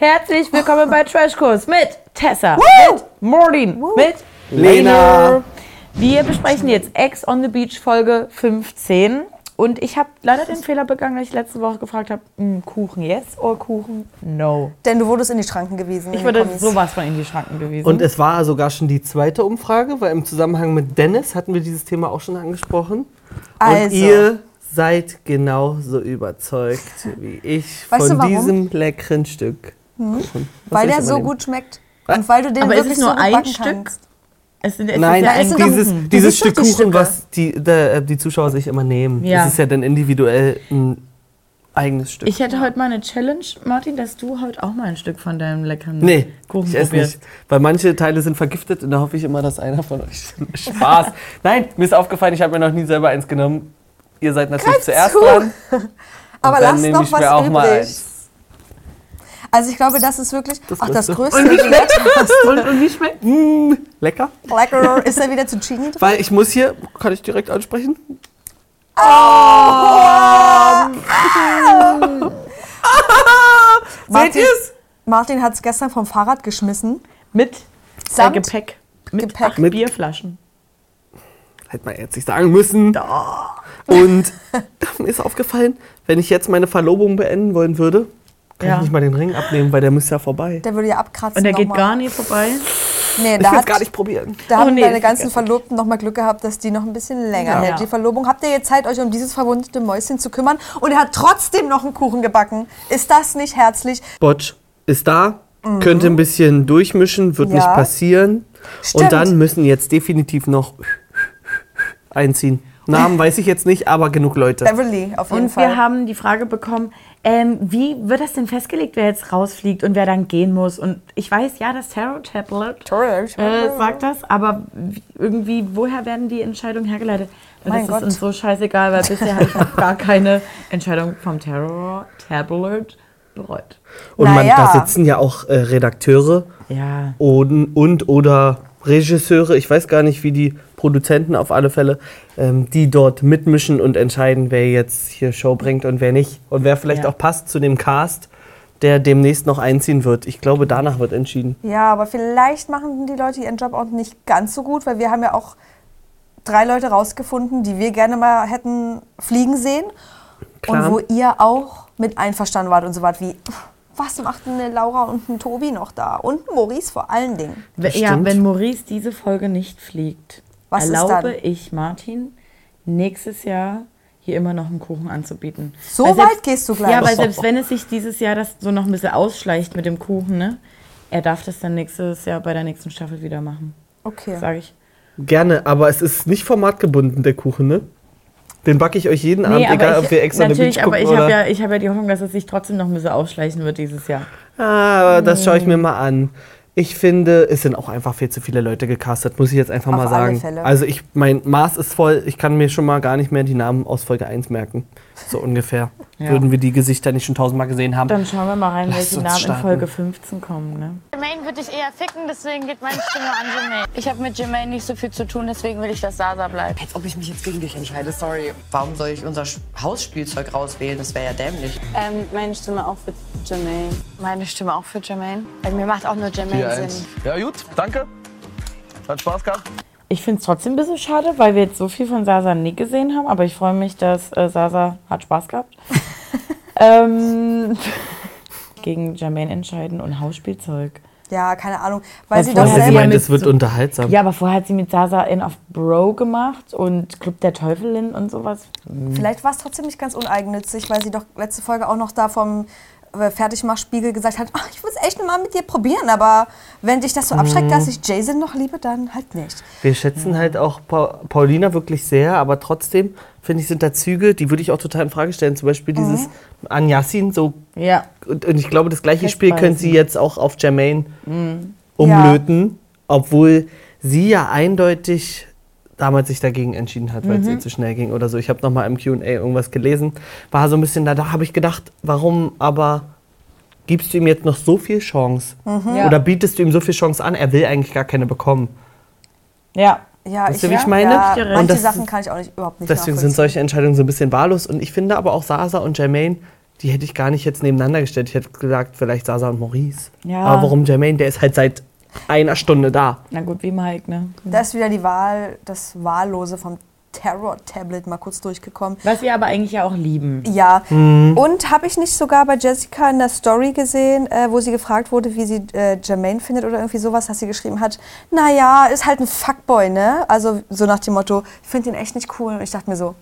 Herzlich willkommen bei Trashkurs mit Tessa, Woo! mit Mordin, mit Lena. Wir besprechen jetzt Ex on the Beach Folge 15. Und ich habe leider den Fehler begangen, dass ich letzte Woche gefragt habe, "Mm, Kuchen yes oder Kuchen no. Denn du wurdest in die Schranken gewiesen. Ich wurde sowas von in die Schranken gewiesen. Und es war sogar schon die zweite Umfrage, weil im Zusammenhang mit Dennis hatten wir dieses Thema auch schon angesprochen. Und Also. ihr seid genauso überzeugt wie ich Weißt von diesem leckeren Stück. Was Weil der so nehmen? gut schmeckt. Und weil du den Aber ist wirklich es nur so ein backen Stück? kannst. es sind, es Nein, ist ja dieses, dieses Stück die Kuchen, Stücke. was die, der, die Zuschauer sich immer nehmen. Ja. Das ist ja dann individuell ein eigenes Stück. Ich hätte heute mal eine Challenge, Martin, dass du heute auch mal ein Stück von deinem leckeren Nee, Kuchen ich esse probierst. nicht. Weil manche Teile sind vergiftet und da hoffe ich immer, dass einer von euch Spaß. Nein, mir ist aufgefallen, ich habe mir noch nie selber eins genommen. Ihr seid natürlich Greif zuerst zu. dran. Aber dann lass nehme noch ich mir was auch mal übrig. Also ich glaube, das ist wirklich. Das ach, das Größte. größte Duett. Und, und wie schmeckt Lecker. Lecker. Ist er wieder zu Chini drin? Weil ich muss hier, kann ich direkt ansprechen? Seht Martin, ihr's? Martin hat es gestern vom Fahrrad geschmissen. Mit äh, Samt Gepäck. Mit Gepäck. acht Mit- Bierflaschen. Hätte man jetzt nicht sagen müssen. Und mir ist aufgefallen, wenn ich jetzt meine Verlobung beenden wollen würde, kann Ja. ich nicht mal den Ring abnehmen, weil der muss ja vorbei. Der würde ja abkratzen. Und der geht nochmal. gar nicht vorbei. Nee, Ich da, will es hat, gar nicht probieren. da Oh haben nee, deine ganzen. Verlobten noch mal Glück gehabt, dass die noch ein bisschen länger Ja. hält, die Verlobung. Habt ihr jetzt Zeit, euch um dieses verwundete Mäuschen zu kümmern? Und er hat trotzdem noch einen Kuchen gebacken. Ist das nicht herzlich? Botsch ist da, könnte ein bisschen durchmischen, wird Mhm. Ja. nicht passieren. Stimmt. Und dann müssen jetzt definitiv noch einziehen. Namen weiß ich jetzt nicht, aber genug Leute. Beverly, auf jeden Und Fall. wir haben die Frage bekommen, ähm, wie wird das denn festgelegt, wer jetzt rausfliegt und wer dann gehen muss? Und ich weiß, ja, das Tarot Tablet äh, sagt das, aber wie- irgendwie, woher werden die Entscheidungen hergeleitet? Weil Mein das Gott. ist uns so scheißegal, weil bisher habe ich noch gar keine Entscheidung vom Tarot Tablet bereut. Und man, Naja. da sitzen ja auch äh, Redakteure Ja. und, und oder Regisseure, ich weiß gar nicht, wie die Produzenten auf alle Fälle, ähm, die dort mitmischen und entscheiden, wer jetzt hier Show bringt und wer nicht. Und wer vielleicht Ja. auch passt zu dem Cast, der demnächst noch einziehen wird. Ich glaube, danach wird entschieden. Ja, aber vielleicht machen die Leute ihren Job auch nicht ganz so gut, weil wir haben ja auch drei Leute rausgefunden, die wir gerne mal hätten fliegen sehen. Klar. Und wo ihr auch mit einverstanden wart und so wart wie, was macht denn eine Laura und ein Tobi noch da? Und ein Maurice vor allen Dingen. Ja, stimmt. wenn Maurice diese Folge nicht fliegt, Was ist erlaube dann? ich Martin nächstes Jahr hier immer noch einen Kuchen anzubieten. So Weil weit gehst du gleich? Ja, weil selbst wenn es sich dieses Jahr das so noch ein bisschen ausschleicht mit dem Kuchen, ne, er darf das dann nächstes Jahr bei der nächsten Staffel wieder machen, Okay. sage ich. Gerne, aber es ist nicht formatgebunden, der Kuchen, ne? Den backe ich euch jeden Abend, egal ich, ob wir extra eine natürlich, Beach aber gucken ich habe ja, ich hab ja die Hoffnung, dass es sich trotzdem noch ein bisschen ausschleichen wird dieses Jahr. Ah, aber das schaue ich mir mal an. Ich finde, es sind auch einfach viel zu viele Leute gecastet, muss ich jetzt einfach Auf mal alle sagen. Fälle. Also ich, mein Maß ist voll, ich kann mir schon mal gar nicht mehr die Namen aus Folge 1 merken. So ungefähr. Ja. Würden wir die Gesichter nicht schon tausendmal gesehen haben. Dann schauen wir mal rein, Lasst welche Namen in starten. Folge 15 kommen. Ne? Jermaine würde ich eher ficken, deswegen geht meine Stimme an Jermaine. Ich habe mit Jermaine nicht so viel zu tun, deswegen will ich, dass Sasa bleibt. Als ob ich mich jetzt gegen dich entscheide, sorry. Warum soll ich unser Hausspielzeug rauswählen? Das wäre ja dämlich. Ähm, meine Stimme auch für Jermaine. Meine Stimme auch für Jermaine. Weil mir macht auch nur Jermaine Sinn. 4-1. Ja, gut, danke. Hat Spaß gehabt. Ich finde es trotzdem ein bisschen schade, weil wir jetzt so viel von Sasa nie gesehen haben, aber ich freue mich, dass äh, Sasa hat Spaß gehabt. ähm, gegen Jermaine entscheiden und Hausspielzeug. Ja, keine Ahnung. Weil Weil sie vorher doch sie Sie selber... ja meint, es wird so- unterhaltsam. Ja, aber vorher hat sie mit Sasa in auf Bro gemacht und Club der Teufelin und sowas. Vielleicht war es trotzdem nicht ganz uneigennützig, weil sie doch letzte Folge auch noch da vom Fertigmachspiegel gesagt hat, ach, ich will es echt mal mit dir probieren, aber wenn dich das so abschreckt, dass ich Jason noch liebe, dann halt nicht. Wir schätzen halt auch Pa Paulina wirklich sehr, aber trotzdem, finde ich, sind da Züge, die würde ich auch total in Frage stellen. Zum Beispiel dieses Mhm. an Yassin, so Ja. Und, und ich glaube, das gleiche Spiel Festbeißen. können sie jetzt auch auf Jermaine umlöten, obwohl sie ja eindeutig damals sich dagegen entschieden hat, weil es ihr zu schnell ging oder so. Ich habe noch mal im Q&A irgendwas gelesen, war so ein bisschen da, da habe ich gedacht, warum aber gibst du ihm jetzt noch so viel Chance? Ja. Oder bietest du ihm so viel Chance an, er will eigentlich gar keine bekommen. Ja. Ja, Weißt du, wie ich meine? Ja, Und manche das- Sachen kann ich auch nicht, überhaupt nicht Deswegen sind solche Entscheidungen so ein bisschen wahllos. Und ich finde aber auch Sasa und Jermaine die hätte ich gar nicht jetzt nebeneinander gestellt. Ich hätte gesagt, vielleicht Sasa und Maurice. Ja. Aber warum Jermaine? Der ist halt seit einer Stunde da. Na gut, wie Mike, ne? Da ist wieder die Wahl, das Wahllose vom Terror-Tablet mal kurz durchgekommen. Was wir aber eigentlich ja auch lieben. Ja. Mhm. Und habe ich nicht sogar bei Jessica in der Story gesehen, äh, wo sie gefragt wurde, wie sie äh, Jermaine findet oder irgendwie sowas, dass sie geschrieben hat, naja, ist halt ein Fuckboy, ne? Also so nach dem Motto, ich finde ihn echt nicht cool. Und ich dachte mir so,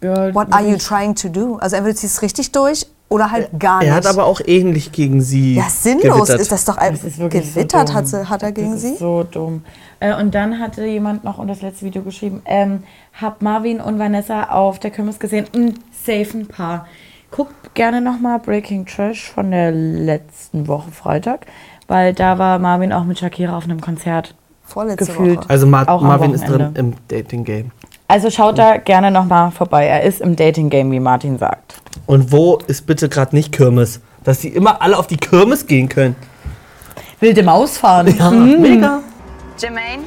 Ja, what are you trying to do? Also entweder ziehst du es richtig durch oder halt gar nicht. Er hat aber auch ähnlich gegen sie. ja, sinnlos gewittert. ist das doch ein, Das ist wirklich gewittert so hat, dumm. sie, hat er gegen das sie. Ist so dumm. Äh, und dann hatte jemand noch unter das letzte Video geschrieben, ähm, hab Marvin und Vanessa auf der Kirmes gesehen. Ein safen Paar. Guckt gerne nochmal Breaking Trash von der letzten Woche Freitag, weil da war Marvin auch mit Shakira auf einem Konzert. Vorletzte gefühlt. Woche. Also Mar Marvin ist drin im Dating-Game. Also schaut da gerne nochmal vorbei. Er ist im Dating Game, wie Martin sagt. Und wo ist bitte gerade nicht Kirmes? Dass sie immer alle auf die Kirmes gehen können. Wilde Maus fahren. Ja, mega. Jermaine,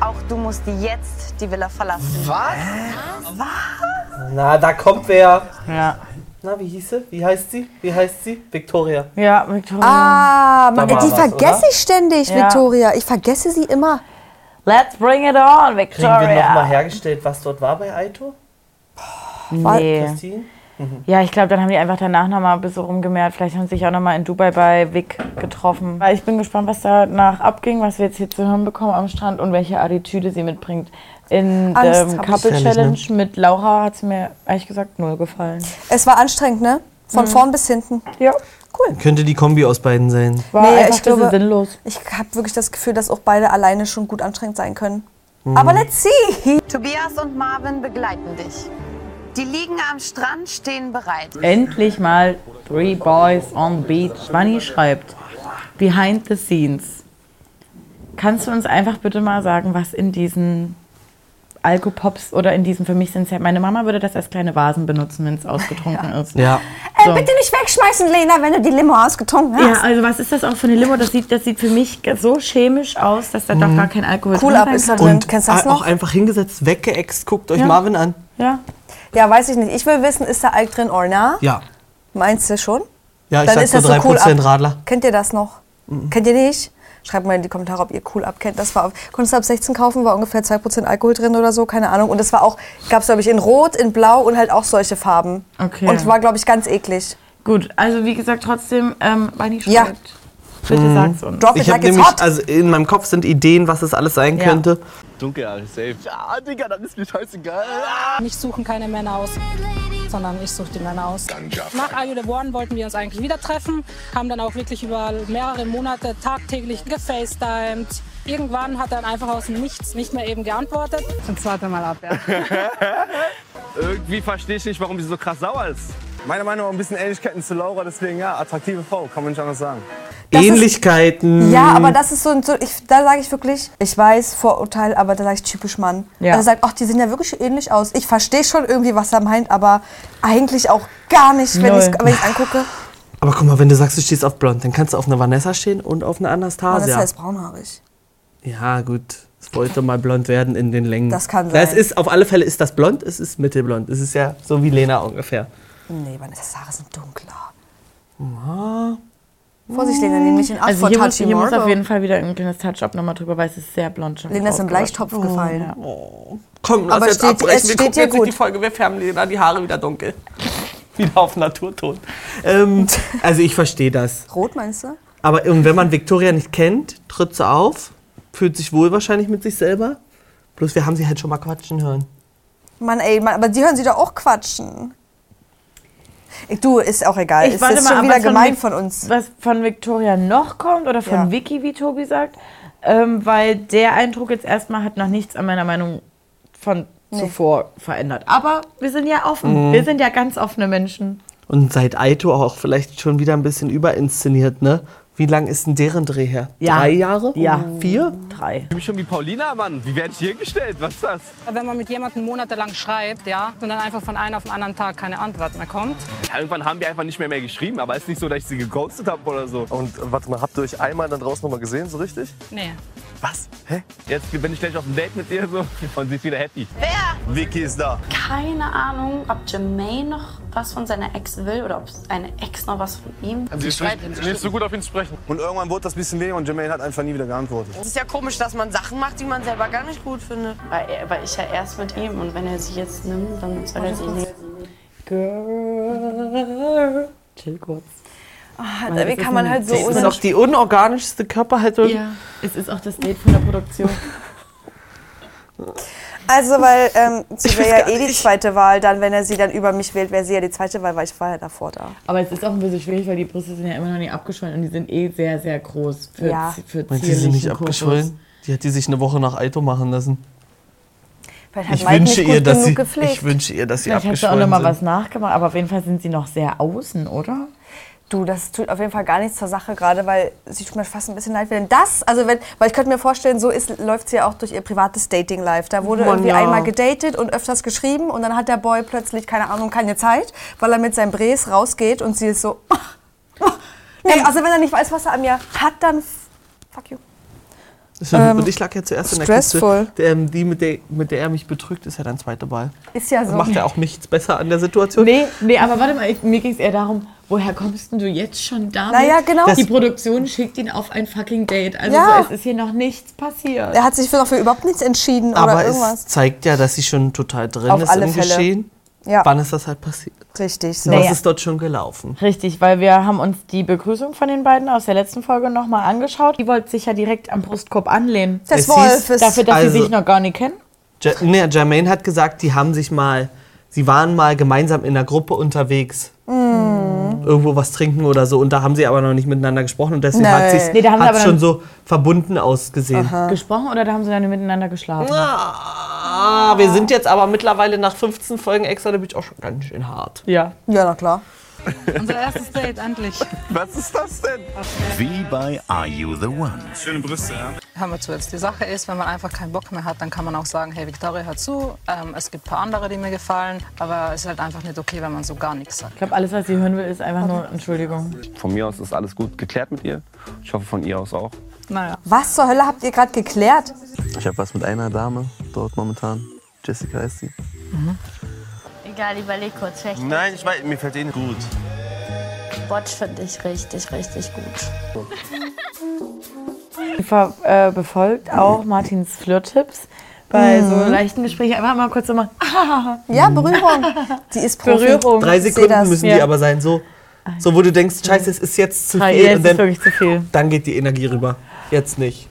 auch du musst jetzt die Villa verlassen. Na, da kommt wer. Ja. Na, wie hieß sie? Wie heißt sie? Wie heißt sie? Victoria. Ja, Victoria. Ah, man, die was, vergesse oder? ich ständig, Ja. Victoria. Ich vergesse sie immer. Let's bring it on, Kriegen wir Victoria. nochmal hergestellt, was dort war bei Aito? Nee. Christine? Ja, ich glaube, dann haben die einfach danach nochmal ein bisschen rumgemerkt. Vielleicht haben sie sich auch nochmal in Dubai bei Vic getroffen. Weil ich bin gespannt, was danach abging, was wir jetzt hier zu hören bekommen am Strand und welche Attitüde sie mitbringt. In Angst ähm. Couple ne? Challenge mit Laura hat es mir ehrlich gesagt null gefallen. Es war anstrengend, ne? Von vorn bis hinten. Ja, Könnte die Kombi aus beiden sein. war Nee, einfach ich glaube- sinnlos. Ich habe wirklich das Gefühl, dass auch beide alleine schon gut anstrengend sein können. Aber let's see. Tobias und Marvin begleiten dich. Die liegen am Strand, stehen bereit. Endlich mal Three Boys on the Beach. Bunny schreibt, Behind the Scenes. Kannst du uns einfach bitte mal sagen, was in diesen Alkopops oder in diesen, für mich sind es ja, meine Mama würde das als kleine Vasen benutzen, wenn es ausgetrunken ist. Ja. So. Bitte nicht wegschmeißen, Lena, wenn du die Limo ausgetrunken Ja, hast. also was ist das auch für eine Limo? Das sieht, das sieht für mich so chemisch aus, dass da doch gar kein Alkohol Cool drin ab sein ist da drin. Und Kennst du das auch noch? einfach hingesetzt, weggeext, guckt euch Ja. Marvin an. Ja. Ja, weiß ich nicht. Ich will wissen, ist da Alk drin or na? Ja. Meinst du schon? Ja, ich Dann sag ist so das so 3% cool ab. Radler. Kennt ihr das noch? Kennt ihr nicht? Schreibt mal in die Kommentare, ob ihr cool abkennt. Das war auf, konntest du ab 16 kaufen, war ungefähr 2% Alkohol drin oder so, keine Ahnung. Und das war auch, gab es glaube ich in Rot, in Blau und halt auch solche Farben. Okay. Und war glaube ich ganz eklig. Gut, also wie gesagt, trotzdem, ähm, Bunny Ja. Bitte sag's uns. Drop it Ich habe like it's nämlich, hot. also in meinem Kopf sind Ideen, was es alles sein Ja. könnte. Dunkel, safe. Ja, Digga, dann ist mir scheißegal. Mich suchen keine Männer aus, sondern ich suche die Männer aus. Nach Are You The One wollten wir uns eigentlich wieder treffen, haben dann auch wirklich über mehrere Monate tagtäglich gefacetimed. Irgendwann hat er dann einfach aus dem Nichts nicht mehr eben geantwortet. Und zweite Mal ab, ja. Irgendwie verstehe ich nicht, warum sie so krass sauer ist. Meiner Meinung nach ein bisschen Ähnlichkeiten zu Laura, deswegen ja, attraktive Frau, kann man nicht anders sagen. Das ist- Ähnlichkeiten. Ja, aber das ist so, so ich, da sage ich wirklich, ich weiß, Vorurteil, aber da sage ich typisch Mann. Ja. Also sagt, ach, die sehen ja wirklich ähnlich aus. Ich verstehe schon irgendwie, was er meint, aber eigentlich auch gar nicht, wenn ich es angucke. Aber guck mal, wenn du sagst, du stehst auf blond, dann kannst du auf eine Vanessa stehen und auf eine Aber das Anastasia. ist braunhaarig. Ja, gut. Es wollte mal blond werden in den Längen. Das kann Ja, Es sein. ist, auf alle Fälle ist das blond, es ist mittelblond. Es ist ja so wie Lena ungefähr. Nee, meine Haare sind dunkler. Vorsicht, Lena, nimm mich in Acht Also vor hier, muss, Touchy hier muss auf jeden Fall wieder ein kleines Touch-up nochmal drüber, weil es ist sehr blond schon. Lena ist im. Bleichtopf gefallen. Komm, lass Aber jetzt steht- abbrechen. es Wir steht gucken jetzt nicht gut. die Folge, wir färben Lena die Haare wieder dunkel. wieder auf Naturton. Ähm, also ich verstehe das. Rot meinst du? Aber und wenn man Victoria nicht kennt, tritt sie auf, fühlt sich wohl wahrscheinlich mit sich selber. Bloß wir haben sie halt schon mal quatschen hören. Mann, ey, Mann, aber die hören sie doch auch quatschen. Ich, du, ist auch egal. Ich ist jetzt mal schon wieder was von gemein Vic- von uns. Was von Victoria noch kommt oder von Ja. Vicky, wie Tobi sagt. Ähm, weil der Eindruck jetzt erstmal hat noch nichts an meiner Meinung von zuvor verändert. Aber wir sind ja offen. Wir sind ja ganz offene Menschen. Und seit Aito auch vielleicht schon wieder ein bisschen überinszeniert, ne? Wie lang ist denn deren Dreh her? Ja. Drei Jahre? Ja. Vier? Drei. Ich bin schon wie Paulina, Mann. Wie werde ich hier gestellt? Was ist das? Wenn man mit jemandem monatelang schreibt, ja, und dann einfach von einem auf den anderen Tag keine Antwort mehr kommt. Ja, irgendwann haben wir einfach nicht mehr mehr geschrieben, aber es ist nicht so, dass ich sie geghostet habe oder so. Und warte mal, habt ihr euch einmal dann draußen noch mal gesehen, so richtig? Nee. Was? Hä? Jetzt bin ich gleich auf ein Date mit dir so und sie ist wieder happy. Wer? Vicky ist da. Keine Ahnung, ob Jermaine noch was von seiner Ex will oder ob eine Ex noch was von ihm. Sie ist nicht, nicht so gut auf ihn zu sprechen. Und irgendwann wurde das ein bisschen weniger und Jermaine hat einfach nie wieder geantwortet. Es ist ja komisch, dass man Sachen macht, die man selber gar nicht gut findet. Weil, er, weil ich ja erst mit ihm und wenn er sie jetzt nimmt, dann soll er sie nehmen. Girl. Chill kurz. Alter, wie kann man halt so Das ist doch die unorganischste Körperhaltung. Ja, es ist auch das Date von der Produktion. Also, weil ähm, sie Ich wäre ja eh die nicht. zweite Wahl, dann, wenn er sie dann über mich wählt, wäre sie ja die zweite Wahl, weil ich war ja davor da. Aber es ist auch ein bisschen schwierig, weil die Brüste sind ja immer noch nicht abgeschwollen und die sind eh sehr, sehr groß für, Ja. für Meint sie sind nicht zierlichen Kokos. abgeschwollen? Die hat die sich eine Woche nach Aito machen lassen. Ich wünsche, ihr, dass sie, ich wünsche ihr, dass sie Vielleicht hat sie auch abgeschwollen noch mal sind. was nachgemacht, aber auf jeden Fall sind sie noch sehr außen, oder? Du, das tut auf jeden Fall gar nichts zur Sache, gerade weil sie tut mir fast ein bisschen leid, wenn das, also wenn, weil ich könnte mir vorstellen, so ist, läuft sie ja auch durch ihr privates Dating-Life. Da wurde Mann, irgendwie ja. einmal gedatet und öfters geschrieben und dann hat der Boy plötzlich, keine Ahnung, keine Zeit, weil er mit seinem Bres rausgeht und sie ist so, nee, also wenn er nicht weiß, was er an mir hat, dann fuck you. und ich lag ja zuerst in der stressful. Kiste. Der, die, mit der, mit der er mich betrügt, ist ja dein zweiter Wahl. Ist ja so. Macht ja auch nichts besser an der Situation. Nee, nee, aber warte mal, ich, mir ging es eher darum, woher kommst denn du jetzt schon damit? Naja, genau. Die Produktion schickt ihn auf ein fucking Date. Also Ja. so, es ist hier noch nichts passiert. Er hat sich für, für überhaupt nichts entschieden Aber oder es irgendwas. zeigt ja, dass sie schon total drin Auf ist alle im Fälle. Geschehen. Ja, Wann ist das halt passiert? richtig so. Naja. Was ist dort schon gelaufen? Richtig, weil wir haben uns die Begrüßung von den beiden aus der letzten Folge nochmal angeschaut. Die wollte sich ja direkt am Brustkorb anlehnen. Das Es Wolf ist... Dafür, dass Also- sie sich noch gar nicht kennen. Ja, nee, Jermaine hat gesagt, die haben sich mal, sie waren mal gemeinsam in der Gruppe unterwegs. Mm. Irgendwo was trinken oder so. Und da haben sie aber noch nicht miteinander gesprochen. Und deswegen hat es Nee, aber schon so verbunden ausgesehen. Gesprochen oder da haben sie dann miteinander geschlafen? Ah, wir sind jetzt aber mittlerweile nach 15 Folgen extra, da bin ich auch schon ganz schön hart. Ja. Ja, na klar. Unser erstes Date, endlich. Was ist das denn? Wie bei Are You the One? Schöne Brüste, ja. Hören wir zu jetzt. Die Sache ist, wenn man einfach keinen Bock mehr hat, dann kann man auch sagen, hey Victoria, hör zu, ähm, es gibt ein paar andere, die mir gefallen, aber es ist halt einfach nicht okay, wenn man so gar nichts sagt. Ich glaube, alles, was sie hören will, ist einfach nur Entschuldigung. Von mir aus ist alles gut geklärt mit ihr. Ich hoffe von ihr aus auch. Naja. Was zur Hölle habt ihr gerade geklärt? Ich habe was mit einer Dame dort momentan. Jessica heißt sie. Egal, überleg kurz. Vielleicht Nein, ich weiß, mir fällt eh nicht gut. Watch finde ich richtig, richtig gut. Ver äh, befolgt auch Martins Flirt-Tipps. Bei so leichten Gesprächen einfach mal kurz so mal Ja, Berührung. Die ist Profi. Berührung. Drei Sekunden müssen Ja. die aber sein, so, so wo du denkst, scheiße, es ist jetzt zu Ja, viel. jetzt und ist dann, wirklich zu viel. dann geht die Energie rüber. Jetzt nicht.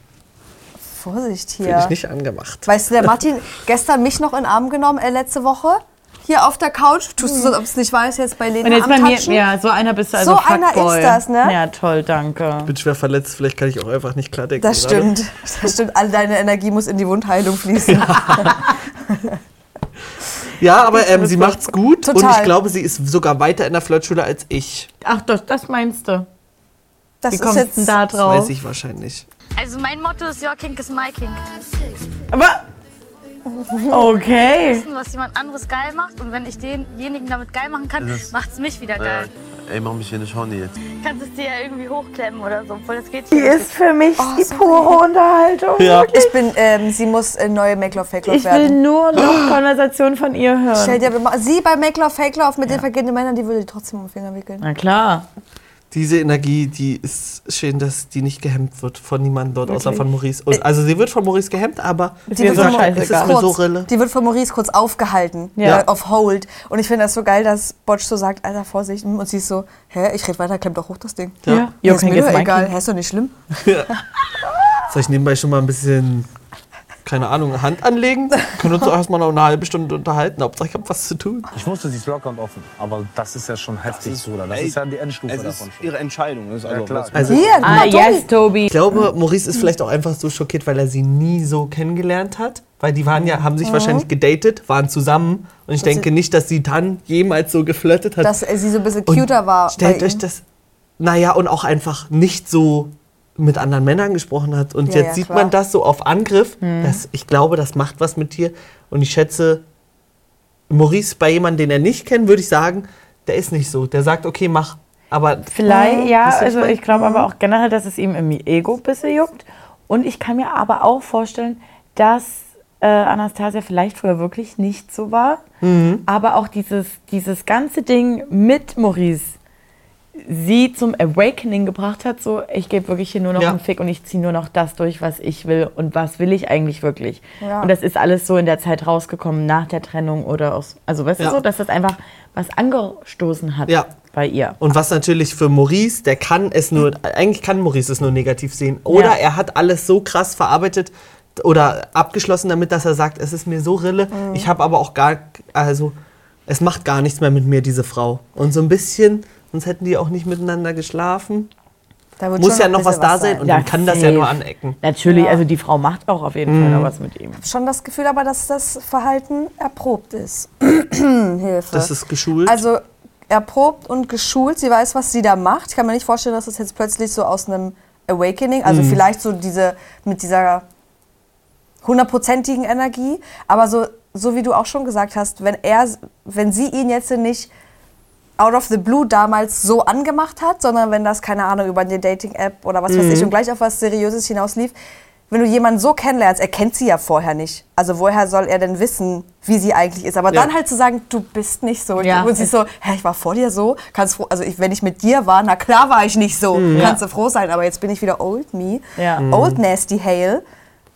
Vorsicht Bin hier. ich nicht angemacht. Weißt du, der Martin gestern mich noch in den Arm genommen, äh, letzte Woche. Hier auf der Couch. Tust du so, als ob es nicht weiß, jetzt bei Lena Und jetzt am bei mir, Touchen. ja, so einer bist du also So einer Fuckboy. ist das, ne? Ja, toll, danke. Bin schwer verletzt, vielleicht kann ich auch einfach nicht klar denken. Das gerade. stimmt. Das stimmt. All deine Energie muss in die Wundheilung fließen. Ja, aber ähm, sie macht's gut und Total. ich glaube, sie ist sogar weiter in der Flirtschule als ich. Ach, das, das meinst du. Das Wie ist kommst du jetzt da Das drauf? weiß ich wahrscheinlich. Also mein Motto ist, your kink is my kink. Aber. Okay. Wissen, was jemand anderes geil macht und wenn ich denjenigen damit geil machen kann, Das- macht es mich wieder geil. Ey, mach mich hier nicht horny jetzt. Kannst es dir ja irgendwie hochklemmen oder so, obwohl das geht Die hier ist für mich die pure Unterhaltung. Ja. Ich bin, ähm, sie muss äh, neue Make Love Fake Love Ich will werden. nur noch Konversation von ihr Stell hören. dir mal, sie bei Make Love Fake Love mit den vergehenden Männern, die würde ich trotzdem um den Finger wickeln. Na klar. Diese Energie, die ist schön, dass die nicht gehemmt wird von niemandem dort, außer Wirklich? von Maurice. Und, also sie wird von Maurice gehemmt, aber mir wird so von- so kurz, rille. die wird von Maurice kurz aufgehalten, Ja. äh, auf Hold. Und ich finde das so geil, dass Botsch so sagt, Alter, Vorsicht. Und sie ist so, hä, ich red weiter, klemm doch hoch das Ding. Ja. Ja, Jo, ist mir egal, hä, ist doch nicht schlimm. Soll ich nebenbei schon mal ein bisschen, keine Ahnung, Hand anlegen? Können uns doch erstmal noch eine halbe Stunde unterhalten. Hauptsache, ich habe was zu tun. Ich wusste, sie ist locker und offen. Aber das ist ja schon heftig, Bruder. Das ist ja die Endstufe Es ist davon schon. ihre Entscheidung. Das ist also, Ja, klar. das- Also, Hier, Ah, yes, Tobi. ich glaube, Maurice ist vielleicht auch einfach so schockiert, weil er sie nie so kennengelernt hat. Weil die waren ja, haben sich wahrscheinlich gedatet, waren zusammen. Und ich denke nicht, dass sie dann jemals so geflirtet hat. Dass sie so ein bisschen Und cuter war. Stellt bei euch ihm. das. Naja, und auch einfach nicht so mit anderen Männern gesprochen hat. Und Ja, jetzt ja, sieht klar. man das so auf Angriff. Das, ich glaube, das macht was mit dir. Und ich schätze, Maurice bei jemandem, den er nicht kennt, würde ich sagen, der ist nicht so. Der sagt, okay, mach. Aber Vielleicht, ja, was ich also ich glaube aber auch generell, dass es ihm im Ego ein bisschen juckt. Und ich kann mir aber auch vorstellen, dass äh, Anastasia vielleicht früher wirklich nicht so war. Mhm. Aber auch dieses, dieses ganze Ding mit Maurice sie zum Awakening gebracht hat, so ich gebe wirklich hier nur noch Ja. einen Fick und ich ziehe nur noch das durch, was ich will und was will ich eigentlich wirklich. Ja. Und das ist alles so in der Zeit rausgekommen nach der Trennung oder aus, also weißt Ja. du so, dass das einfach was angestoßen hat Ja. bei ihr. Und was natürlich für Maurice, der kann es nur, eigentlich kann Maurice es nur negativ sehen. Oder Ja. er hat alles so krass verarbeitet oder abgeschlossen damit, dass er sagt, es ist mir so Rille, Mhm. ich habe aber auch gar, also es macht gar nichts mehr mit mir, diese Frau. Und so ein bisschen, sonst hätten die auch nicht miteinander geschlafen. Da wird Muss schon ja noch was da sein und Ja, dann kann das ja nur safe. anecken. Natürlich, Ja. also die Frau macht auch auf jeden Fall Mhm. noch was mit ihm. schon das Gefühl aber, dass das Verhalten erprobt ist. Hilfe. Das ist geschult. Also erprobt und geschult. Sie weiß, was sie da macht. Ich kann mir nicht vorstellen, dass das jetzt plötzlich so aus einem Awakening, also Mhm. vielleicht so diese mit dieser hundertprozentigen Energie, aber so, so wie du auch schon gesagt hast, wenn er, wenn sie ihn jetzt nicht out of the blue damals so angemacht hat, sondern wenn das, keine Ahnung, über eine Dating-App oder was weiß Mhm. ich und gleich auf was Seriöses hinauslief, wenn du jemanden so kennenlernst, er kennt sie ja vorher nicht. Also woher soll er denn wissen, wie sie eigentlich ist? Aber Ja. dann halt zu sagen, du bist nicht so. Ja. Und sie so, hä, ich war vor dir so. Kannst froh, also ich, wenn ich mit dir war, na klar war ich nicht so. Mhm. Kannst du froh sein. Aber jetzt bin ich wieder old me. Ja. Old nasty Hale.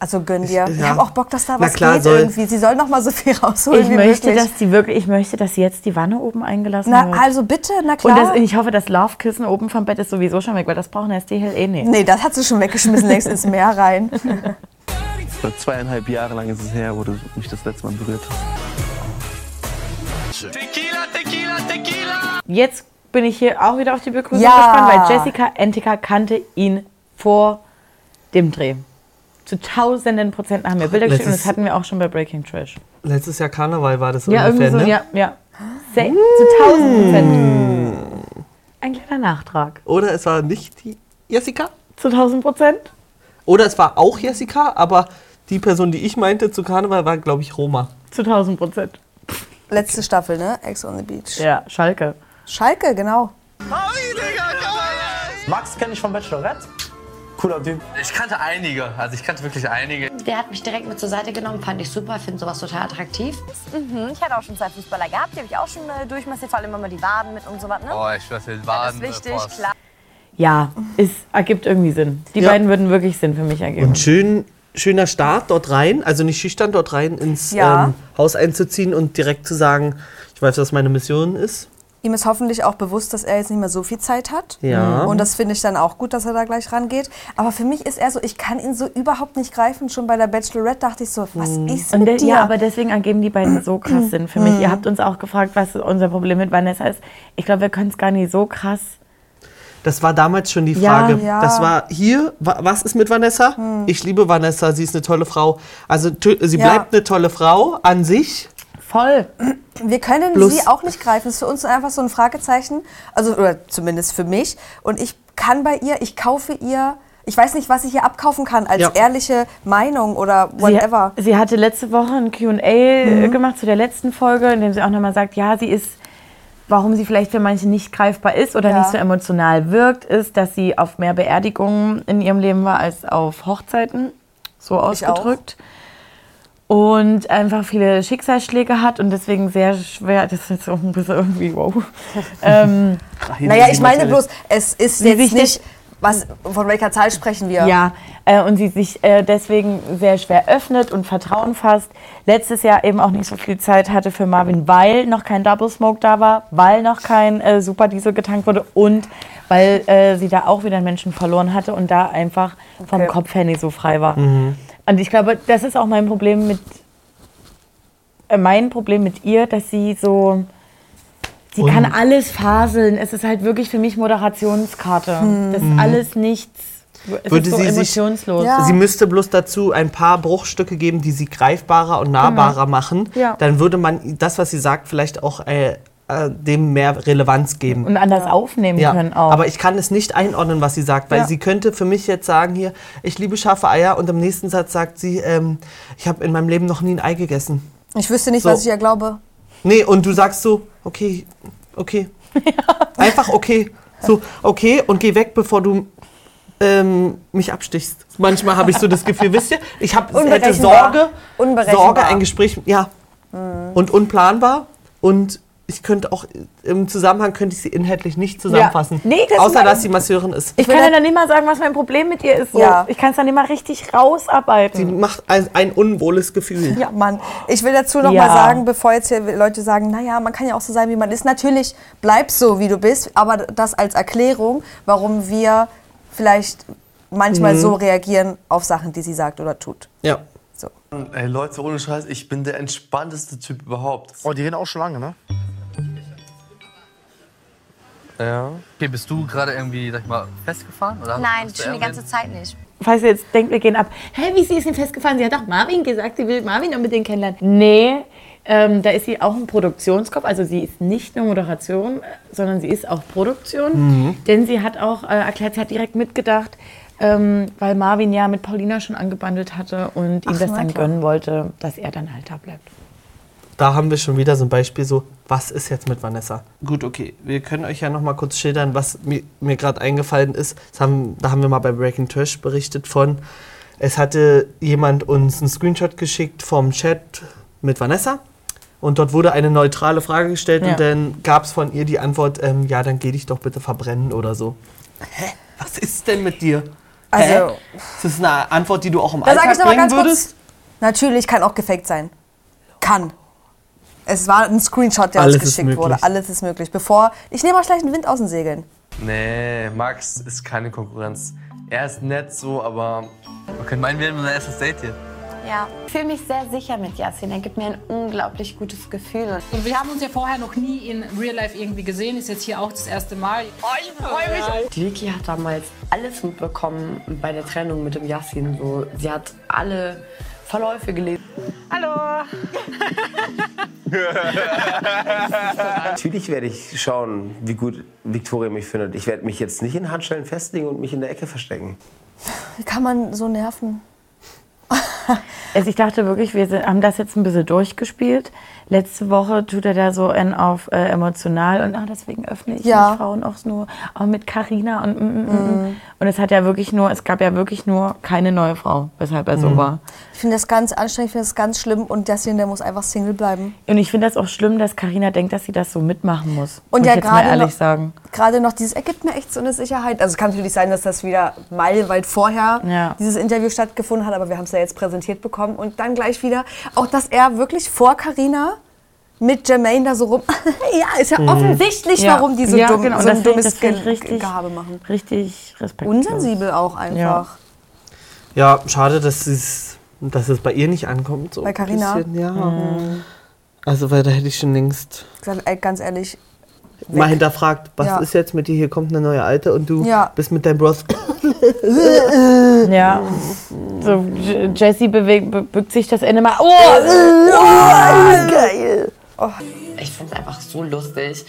Also gönn dir. Ich ja. habe auch Bock, dass da Na was klar, geht soll- irgendwie. Sie soll noch mal so viel rausholen Ich wie möchte, möglich. dass die wirklich, ich möchte, dass jetzt die Wanne oben eingelassen na, wird. also bitte, na und klar. das, ich hoffe, das Love-Kissen oben vom Bett ist sowieso schon weg, weil das brauchen erst die Hill eh nicht. nee, das hat sie schon weggeschmissen, längst ins Meer rein. Vor zweieinhalb Jahre lang ist es her, wo du mich das letzte Mal berührt hast. Jetzt bin ich hier auch wieder auf die Begrüßung Ja. gespannt, weil Jessica Entika kannte ihn vor dem Dreh. Zu tausenden Prozent haben wir Bilder geschickt und das hatten wir auch schon bei Breaking Trash. Letztes Jahr Karneval war das Ja, ungefähr, irgendwie so, ne? ja, ja. Sa- Zu tausend Prozent. Ein kleiner Nachtrag. Oder es war nicht die Jessica? Zu tausend Prozent? Oder es war auch Jessica, aber die Person, die ich meinte zu Karneval, war, glaube ich, Roma. Zu tausend Prozent. Letzte Staffel, ne? Ex on the Beach. Ja, Schalke. Schalke, genau. Max kenne ich von Bachelorette. Cooler Typ. Ich kannte einige, also ich kannte wirklich einige. Der hat mich direkt mit zur Seite genommen, fand ich super, finde sowas total attraktiv. Mhm, ich hatte auch schon zwei Fußballer gehabt, die habe ich auch schon äh, durchmassiert, vor allem immer die Waden mit und so was, ne? Oh, ich weiß nicht, das Waden. ist wichtig, boah. klar. Ja, es ergibt irgendwie Sinn. Die Ja. beiden würden wirklich Sinn für mich ergeben. Und schön, schöner Start dort rein, also nicht schüchtern dort rein ins Ja. ähm, Haus einzuziehen und direkt zu sagen, ich weiß, was meine Mission ist. Ihm ist hoffentlich auch bewusst, dass er jetzt nicht mehr so viel Zeit hat. Ja. Und das finde ich dann auch gut, dass er da gleich rangeht. Aber für mich ist er so, ich kann ihn so überhaupt nicht greifen. Schon bei der Bachelorette dachte ich so, was ist Und mit der, dir? ja, aber deswegen ergeben die beiden so krass Sinn für mich. Ihr habt uns auch gefragt, was unser Problem mit Vanessa ist. Ich glaube, wir können es gar nicht so krass. Das war damals schon die Ja, Frage. ja. Das war hier, wa- was ist mit Vanessa? Ich liebe Vanessa, sie ist eine tolle Frau. Also sie Ja. bleibt eine tolle Frau an sich. Voll. Wir können Plus- sie auch nicht greifen. Das ist für uns einfach so ein Fragezeichen. Also, oder zumindest für mich. Und ich kann bei ihr, ich kaufe ihr, ich weiß nicht, was ich ihr abkaufen kann als Ja. ehrliche Meinung oder whatever. Sie, sie hatte letzte Woche ein QA gemacht zu der letzten Folge, in dem sie auch nochmal sagt, ja, sie ist, warum sie vielleicht für manche nicht greifbar ist oder Ja. nicht so emotional wirkt, ist, dass sie auf mehr Beerdigungen in ihrem Leben war als auf Hochzeiten. So Ich auch. Und einfach viele Schicksalsschläge hat und deswegen sehr schwer, das ist jetzt auch ein bisschen irgendwie wow. ähm, Naja, ich meine bloß, es ist Sie jetzt sich nicht, was, von welcher Zahl sprechen wir? Ja, äh, und sie sich äh, deswegen sehr schwer öffnet und Vertrauen fasst. Letztes Jahr eben auch nicht so viel Zeit hatte für Marvin, weil noch kein Double Smoke da war, weil noch kein äh, Super Diesel getankt wurde und weil äh, sie da auch wieder einen Menschen verloren hatte und da einfach vom Okay. Kopf her nicht so frei war. Mhm. Und ich glaube, das ist auch mein Problem mit äh, mein Problem mit ihr, dass sie so sie Und- kann alles faseln. Es ist halt wirklich für mich Moderationskarte. Das ist alles nichts. Es Würde ist so sie sich- emotionslos. Ja. Sie müsste bloß dazu ein paar Bruchstücke geben, die sie greifbarer und nahbarer machen. Ja. Dann würde man das, was sie sagt, vielleicht auch äh, äh, dem mehr Relevanz geben. Und anders aufnehmen Ja, können auch. aber ich kann es nicht einordnen, was sie sagt, weil Ja. sie könnte für mich jetzt sagen hier, ich liebe scharfe Eier und im nächsten Satz sagt sie, ähm, ich habe in meinem Leben noch nie ein Ei gegessen. Ich wüsste nicht, So. was ich ihr glaube. Nee, und du sagst so, okay, okay. Einfach okay. So, okay und geh weg, bevor du ähm, mich abstichst. Manchmal habe ich so das Gefühl, wisst ihr, ich habe hätte Unberechenbar. Sorge. Sorge, ein Gespräch, ja, Mhm. und unplanbar und ich könnte auch im Zusammenhang könnte ich sie inhaltlich nicht zusammenfassen. Ja. Nee, das außer dass sie Masseurin ist. Ich kann ja dann nicht mal sagen, was mein Problem mit ihr ist. So. Ja. Ich kann es dann nicht mal richtig rausarbeiten. Sie macht ein, ein unwohles Gefühl. Ja, Mann. Ich will dazu noch Ja. mal sagen, bevor jetzt hier Leute sagen, naja, man kann ja auch so sein, wie man ist. Natürlich bleib so, wie du bist, aber das als Erklärung, warum wir vielleicht manchmal Mhm. so reagieren auf Sachen, die sie sagt oder tut. Ja. So. Ey Leute, ohne Scheiß, ich bin der entspannteste Typ überhaupt. Oh, die reden auch schon lange, ne? Ja. Okay, bist du gerade irgendwie, sag ich mal, festgefahren? Oder Nein, hast du schon die ganze Zeit nicht. Falls ihr jetzt denkt, wir gehen ab. Hä, wie sie ist denn festgefahren? Sie hat doch Marvin gesagt, sie will Marvin unbedingt kennenlernen. Nee, ähm, da ist sie auch ein Produktionskopf. Also sie ist nicht nur Moderation, äh, sondern sie ist auch Produktion. Mhm. Denn sie hat auch äh, erklärt, sie hat direkt mitgedacht, ähm, weil Marvin ja mit Paulina schon angebandelt hatte und ihm Ach, das na dann klar. gönnen wollte, dass er dann halt da bleibt. Da haben wir schon wieder so ein Beispiel so, was ist jetzt mit Vanessa? Gut, okay, wir können euch ja noch mal kurz schildern, was mir, mir gerade eingefallen ist. Das haben, da haben wir mal bei Breaking Trash berichtet von. Es hatte jemand uns einen Screenshot geschickt vom Chat mit Vanessa. Und dort wurde eine neutrale Frage gestellt Ja. und dann gab es von ihr die Antwort, ähm, ja, dann geh dich doch bitte verbrennen oder so. Hä? Was ist denn mit dir? Also- Hä? Ist das eine Antwort, die du auch im Da sage Alltag ich noch mal bringen ganz würdest? kurz, natürlich kann auch gefaked sein. Kann. Es war ein Screenshot, der Alles uns geschickt wurde. Alles ist möglich. Bevor ich nehme euch gleich den Wind aus den Segeln. Nee, Max ist keine Konkurrenz. Er ist nett so, aber. Man könnte meinen, wir haben unser erstes Date hier. Ja, ich fühle mich sehr sicher mit Yasin. Er gibt mir ein unglaublich gutes Gefühl. Und wir haben uns ja vorher noch nie in Real Life irgendwie gesehen. Ist jetzt hier auch das erste Mal. Oh, ich freue mich. Die Vicky hat damals alles mitbekommen bei der Trennung mit dem Yassin. So. Sie hat alle Verläufe gelesen. Hallo. Natürlich werde ich schauen, wie gut Victoria mich findet. Ich werde mich jetzt nicht in Handschellen festlegen und mich in der Ecke verstecken. Wie kann man so nerven? Also ich dachte wirklich, wir sind, haben das jetzt ein bisschen durchgespielt. Letzte Woche tut er da so ein auf äh, emotional und ah, deswegen öffne ich Ja. mich Frauen auch nur auch mit Carina und mm, mm, mm, mm. und es hat ja wirklich nur, es gab ja wirklich nur keine neue Frau, weshalb er so Mhm. war. Ich finde das ganz anstrengend, ich finde das ganz schlimm und Jasmin, der muss einfach Single bleiben. Und ich finde das auch schlimm, dass Carina denkt, dass sie das so mitmachen muss. Und muss ja gerade ehrlich noch- sagen. Gerade noch dieses, er gibt mir echt so eine Sicherheit. Also es kann natürlich sein, dass das wieder meilenweit vorher Ja. dieses Interview stattgefunden hat, aber wir haben es ja jetzt präsentiert bekommen und dann gleich wieder, auch dass er wirklich vor Carina mit Jermaine da so rum, ja, ist ja Mhm. offensichtlich, Ja. warum die so Ja, dumm, genau. so ein dummes Ge richtig- Gehabe machen. Richtig respektlos. Unsensibel auch einfach. Ja, schade, dass es, dass es bei ihr nicht ankommt. So Bei Carina? bisschen, Ja. Mhm. Also, weil da hätte ich schon längst ganz ehrlich, mal hinterfragt, was Ja. ist jetzt mit dir? Hier kommt eine neue Alte und du Ja. bist mit deinem Bros. Ja. So, Jessie bückt sich das Ende mal. Oh! geil. Ich finde es einfach so lustig,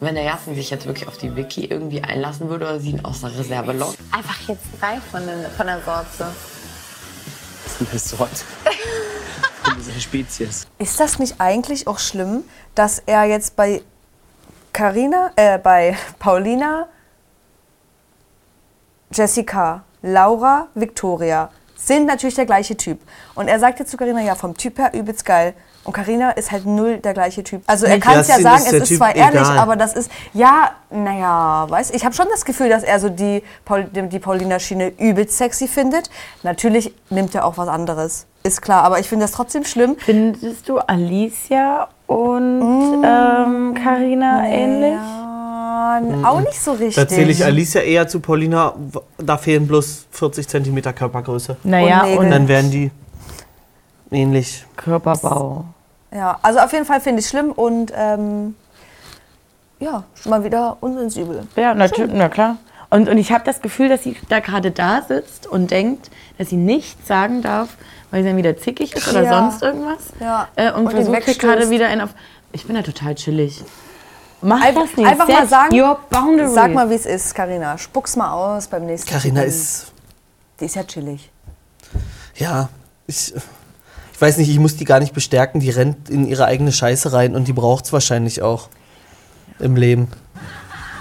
wenn der Yassin sich jetzt wirklich auf die Vicky irgendwie einlassen würde oder sie ihn aus der Reserve lockt. Einfach jetzt drei von, den, von der Sorte. Das ist eine Sorte. Eine Spezies. Ist das nicht eigentlich auch schlimm, dass er jetzt bei Carina, äh, bei Paulina, Jessica, Laura, Victoria sind natürlich der gleiche Typ. Und er sagt jetzt zu Carina, ja, vom Typ her übelst geil. Und Carina ist halt null der gleiche Typ. Also er kann es ja sagen, ist es ist Typ zwar ehrlich, egal. aber das ist, ja, naja, weißt ich habe schon das Gefühl, dass er so die, Paul, die die Paulina-Schiene übelst sexy findet. Natürlich nimmt er auch was anderes, ist klar. Aber ich finde das trotzdem schlimm. Findest du Alicia und ähm, Carina ähnlich? Ja, auch nicht so richtig. Da zähle ich Alicia eher zu Paulina. Da fehlen bloß 40 cm Körpergröße. Naja, Und und- dann wären die ähnlich. Körperbau. Ja, also auf jeden Fall finde ich schlimm und ähm, ja, schon mal wieder unsensibel. Ja, natürlich, na klar. Und, und ich habe das Gefühl, dass sie da gerade da sitzt und denkt, dass sie nichts sagen darf, weil sie dann wieder zickig ist oder Ja. sonst irgendwas. Ja. Äh, und, Und versucht gerade wieder einen auf. Ich bin da total chillig. Mach Einfach, das nicht. einfach Set mal sagen, sag mal, wie es ist, Karina. Spuck's mal aus beim nächsten Carina Typen. ist. Die ist ja chillig. Ja, ich, ich weiß nicht, ich muss die gar nicht bestärken. Die rennt in ihre eigene Scheiße rein und die braucht es wahrscheinlich auch im Leben.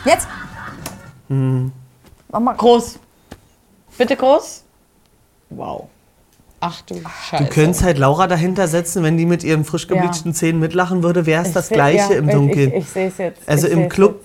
Jetzt? Hm. Mach mal. Groß. Bitte groß. Wow. Ach du Scheiße. Du könntest halt Laura dahinter setzen, wenn die mit ihren frisch gebleachten Zähnen mitlachen würde, wäre es Ich das Gleiche ja, im ich- Dunkeln. Ich, ich sehe es jetzt. also ich im Club,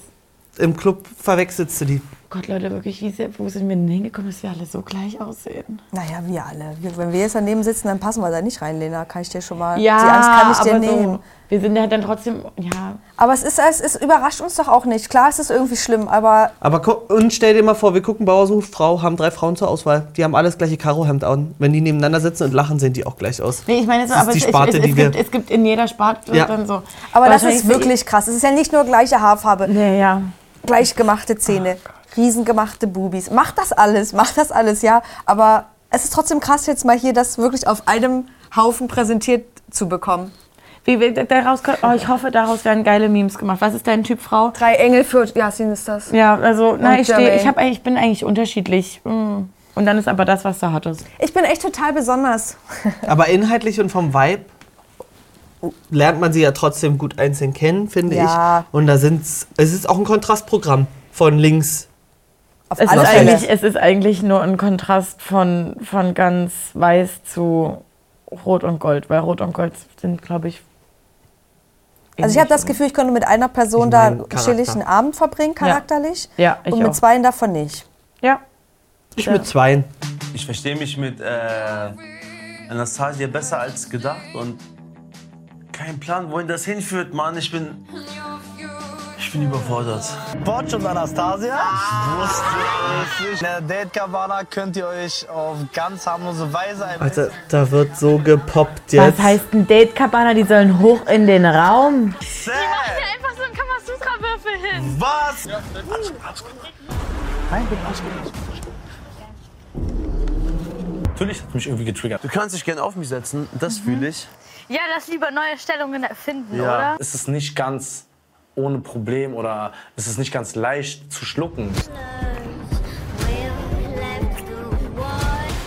im Club verwechselst du die. Gott, Leute, wirklich, wie sehr, wo sind wir denn hingekommen, dass wir alle so gleich aussehen? Naja, wir alle. Wir, wenn wir jetzt daneben sitzen, dann passen wir da nicht rein, Lena. Kann ich dir schon mal. Ja, die Angst kann ich dir aber nehmen. so, wir sind ja dann trotzdem, ja. Aber es ist, es ist überrascht uns doch auch nicht. Klar, es ist irgendwie schlimm, aber Aber und stell dir mal vor, wir gucken Bauer sucht Frau, haben drei Frauen zur Auswahl. Die haben alles gleiche Karohemd an. Wenn die nebeneinander sitzen und lachen, sehen die auch gleich aus. Nee, ich meine, so, das aber ist die es, Sparte, es, die es, wir. gibt, es gibt in jeder Sparte Ja. dann so. Aber das ist wirklich krass. Es ist ja nicht nur gleiche Haarfarbe. Nee, ja. Gleich gemachte Zähne, riesengemachte Bubis. Macht das alles, macht das alles, ja. Aber es ist trotzdem krass, jetzt mal hier das wirklich auf einem Haufen präsentiert zu bekommen. Wie, wie, daraus, oh, ich hoffe, daraus werden geile Memes gemacht. Was ist dein Typ Frau? Drei Engel für Yasin ist das. Ja, also, na, Und ich, steh, ich, hab, ich bin eigentlich unterschiedlich. Mm. Und dann ist aber das, was du hattest. Ich bin echt total besonders. Aber inhaltlich und vom Vibe lernt man sie ja trotzdem gut einzeln kennen, finde Ja. ich. Und da sind's, es ist auch ein Kontrastprogramm von links. Auf Es ist, eigentlich, es ist eigentlich nur ein Kontrast von, von ganz weiß zu rot und gold, weil rot und gold sind, glaube ich. Also ich habe das Gefühl, ich könnte mit einer Person da mein einen Abend verbringen, charakterlich. Ja, ich und mit auch. zweien davon nicht. Ja. Ich mit zweien. Ich verstehe mich mit äh, Anastasia besser als gedacht und kein Plan, wohin das hinführt, Mann. Ich bin. Ich bin überfordert. Botsch und Anastasia. Ich wusste es nicht. In der Date-Cabana könnt ihr euch auf ganz harmlose Weise ein Alter, da wird so gepoppt jetzt. Was heißt ein Date, Cabana? Die sollen hoch in den Raum. Die machen ja einfach so einen Kamasutra-Würfel hin. Was? Nein, bin alles gut. Natürlich hat mich irgendwie getriggert. Du kannst dich gerne auf mich setzen, das fühle ich. Ja, lass lieber neue Stellungen erfinden, Ja, oder? es ist nicht ganz ohne Problem oder es ist nicht ganz leicht zu schlucken.